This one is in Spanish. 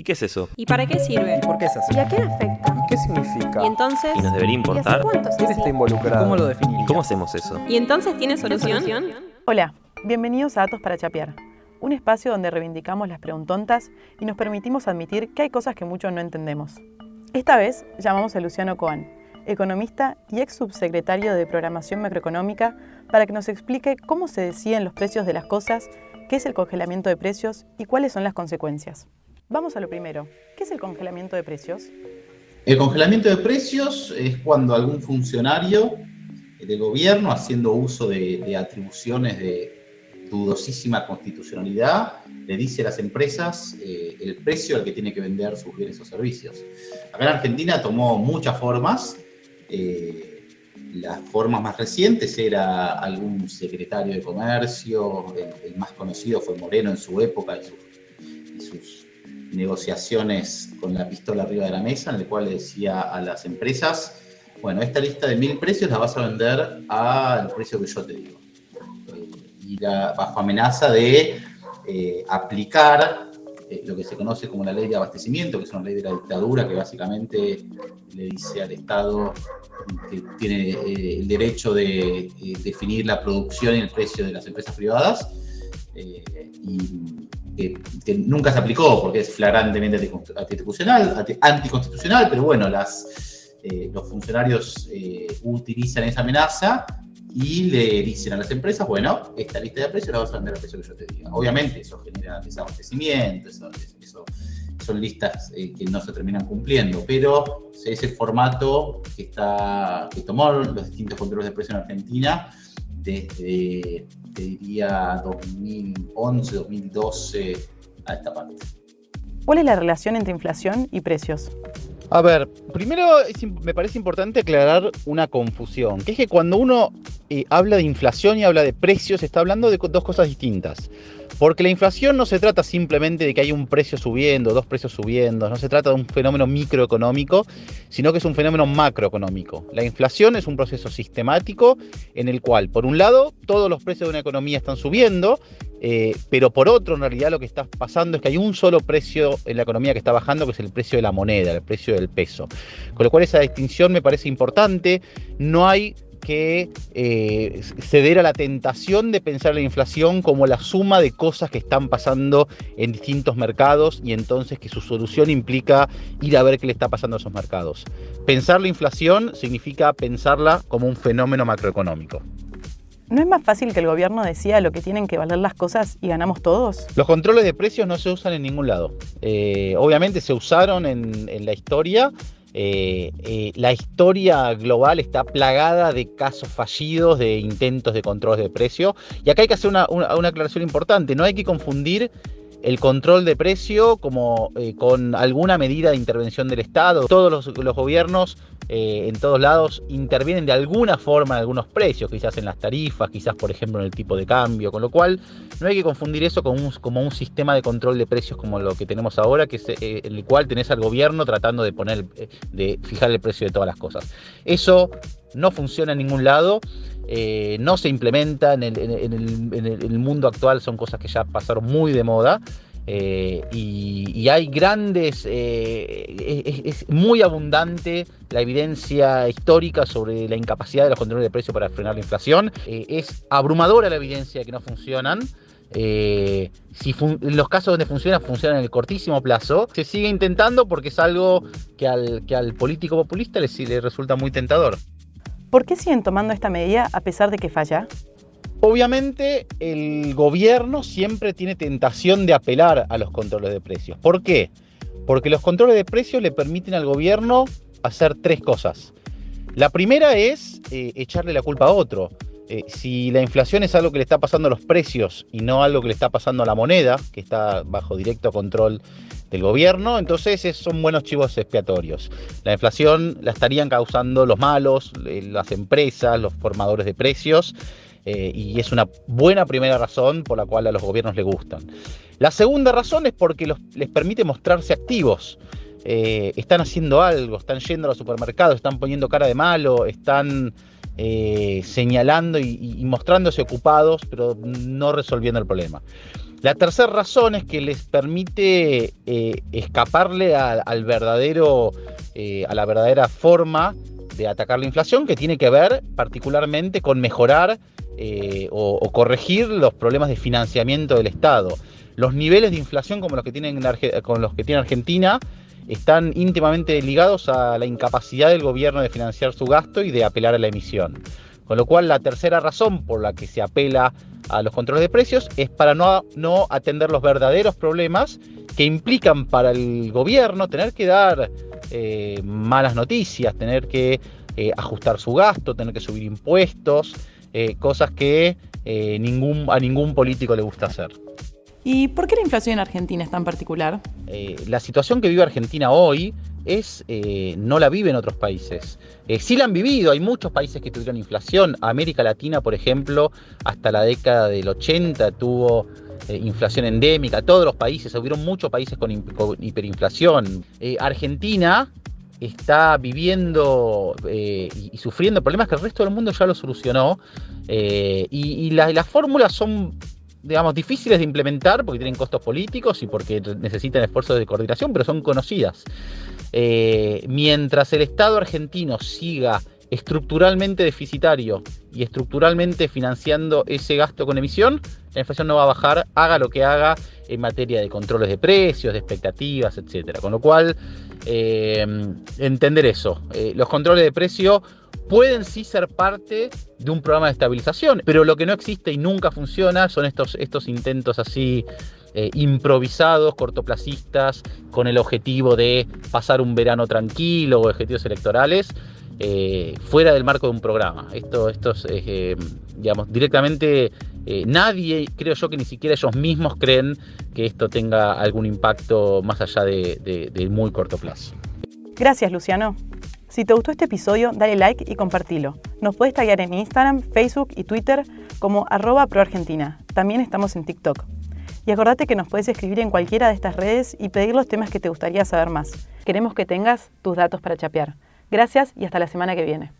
¿Y qué es eso? ¿Y para qué sirve? ¿Y por qué es así? ¿Y a quién afecta? ¿Y qué significa? Y entonces, ¿Y nos debería ¿y importar? cuánto es ¿Quién está involucrado? ¿Cómo lo definiría? ¿Cómo hacemos eso? ¿Y entonces tiene solución? Hola, bienvenidos a Datos para Chapear, un espacio donde reivindicamos las preguntontas y nos permitimos admitir que hay cosas que muchos no entendemos. Esta vez llamamos a Luciano Coan, economista y ex subsecretario de Programación Macroeconómica, para que nos explique cómo se deciden los precios de las cosas, qué es el congelamiento de precios y cuáles son las consecuencias. Vamos a lo primero. ¿Qué es el congelamiento de precios? El congelamiento de precios es cuando algún funcionario del gobierno, haciendo uso de, atribuciones de dudosísima constitucionalidad, le dice a las empresas eh, el precio al que tiene que vender sus bienes o servicios. Acá en Argentina tomó muchas formas. eh, las formas más recientes era algún secretario de comercio, el, el más conocido fue Moreno en su época y sus negociaciones con la pistola arriba de la mesa, en el cual le decía a las empresas, bueno, esta lista de mil precios la vas a vender al precio que yo te digo. Eh, y la- bajo amenaza de eh, aplicar eh, lo que se conoce como la ley de abastecimiento, que es una ley de la dictadura que básicamente le dice al Estado que tiene el derecho de definir la producción y el precio de las empresas privadas. y que, nunca se aplicó porque es flagrantemente anticonstitu- anticonstitucional, anti- anticonstitucional, pero bueno, eh, los funcionarios eh, utilizan esa amenaza y le dicen a las empresas, bueno, esta lista de precios la vas a vender al precio que yo te diga. Obviamente eso genera desabastecimiento, eso, son listas eh, que no se terminan cumpliendo, pero es el formato que, está, que tomó los distintos controles de precios en Argentina desde, te diría, 2011, 2012 a esta parte. ¿Cuál es la relación entre inflación y precios? A ver, primero es me parece importante aclarar una confusión, que es que cuando uno eh, habla de inflación y habla de precios, está hablando de dos cosas distintas. Porque la inflación no se trata simplemente de que hay un precio subiendo, dos precios subiendo, no se trata de un fenómeno microeconómico, sino que es un fenómeno macroeconómico. La inflación es un proceso sistemático en el cual, por un lado, todos los precios de una economía están subiendo, eh, pero por otro, en realidad lo que está pasando es que hay un solo precio en la economía que está bajando, que es el precio de la moneda, el precio del peso. Con lo cual esa distinción me parece importante. No hay que eh, ceder a la tentación de pensar la inflación como la suma de cosas que están pasando en distintos mercados y entonces que su solución implica ir a ver qué le está pasando a esos mercados. Pensar la inflación significa pensarla como un fenómeno macroeconómico. ¿No es más fácil que el gobierno decida lo que tienen que valer las cosas y ganamos todos? Los controles de precios no se usan en ningún lado. Eh, obviamente se usaron en, en la historia. Eh, eh, la historia global está plagada de casos fallidos, de intentos de control de precio. Y acá hay que hacer una, una- una aclaración importante. No hay que confundir el control de precio como eh, con alguna medida de intervención del Estado. Todos los, gobiernos eh, en todos lados intervienen de alguna forma en algunos precios, quizás en las tarifas, quizás por ejemplo en el tipo de cambio, con lo cual no hay que confundir eso con un, como un sistema de control de precios como lo que tenemos ahora, que es eh, en el cual tenés al gobierno tratando de poner, de fijar el precio de todas las cosas. Eso no funciona en ningún lado, eh, no se implementa en el, mundo actual, son cosas que ya pasaron muy de moda. eh, y, hay grandes, eh, es, muy abundante la evidencia histórica sobre la incapacidad de los controles de precios para frenar la inflación. Es abrumadora la evidencia de que no funcionan. Si los casos donde funciona, funciona en el cortísimo plazo. Se sigue intentando porque es algo que al, político populista le, le resulta muy tentador. ¿Por qué siguen tomando esta medida a pesar de que falla? Obviamente el gobierno siempre tiene tentación de apelar a los controles de precios. ¿Por qué? Porque los controles de precios le permiten al gobierno hacer tres cosas. La primera es eh, echarle la culpa a otro. Eh, si la inflación es algo que le está pasando a los precios y no algo que le está pasando a la moneda, que está bajo directo control del gobierno, entonces es- son buenos chivos expiatorios. La inflación la estarían causando los malos, eh, las empresas, los formadores de precios, eh, y es una buena primera razón por la cual a los gobiernos les gustan. La segunda razón es porque les permite mostrarse activos. Están haciendo algo, están yendo a los supermercados, están poniendo cara de malo, están eh, señalando y, mostrándose ocupados, pero no resolviendo el problema. La tercera razón es que les permite eh, escaparle al verdadero, eh, a la verdadera forma de atacar la inflación, que tiene que ver particularmente con mejorar eh, o, corregir los problemas de financiamiento del Estado. Los niveles de inflación como los que con los que tiene Argentina están íntimamente ligados a la incapacidad del gobierno de financiar su gasto y de apelar a la emisión. Con lo cual, la tercera razón por la que se apela a los controles de precios es para no, no atender los verdaderos problemas que implican para el gobierno tener que dar eh, malas noticias, tener que eh, ajustar su gasto, tener que subir impuestos, eh, cosas que a ningún político le gusta hacer. ¿Y por qué la inflación en Argentina es tan particular? la situación que vive Argentina hoy es no la vive en otros países. sí la han vivido, hay muchos países que tuvieron inflación. América Latina, por ejemplo, hasta la década del 80 tuvo inflación endémica, todos los países, hubieron muchos países con, hiperinflación. Argentina está viviendo eh, y, sufriendo problemas que el resto del mundo ya lo solucionó. Eh, y, las fórmulas son, digamos, difíciles de implementar porque tienen costos políticos y porque necesitan esfuerzos de coordinación, pero son conocidas. Eh, mientras el Estado argentino siga estructuralmente deficitario y estructuralmente financiando ese gasto con emisión, la inflación no va a bajar, haga lo que haga en materia de controles de precios, de expectativas, etcétera. Con lo cual, eh, entender eso. Eh, los controles de precio pueden sí ser parte de un programa de estabilización, pero lo que no existe y nunca funciona son estos, estos intentos así eh, improvisados, cortoplacistas, con el objetivo de pasar un verano tranquilo o objetivos electorales. Eh, fuera del marco de un programa. Esto, esto es, eh, digamos, directamente nadie, creo yo que ni siquiera ellos mismos creen que esto tenga algún impacto más allá de, de muy corto plazo. Gracias, Luciano. Si te gustó este episodio, dale like y compartilo. Nos puedes taggear en Instagram, Facebook y Twitter como arroba proargentina. También estamos en TikTok. Y acordate que nos puedes escribir en cualquiera de estas redes y pedir los temas que te gustaría saber más. Queremos que tengas tus datos para chapear. Gracias y hasta la semana que viene.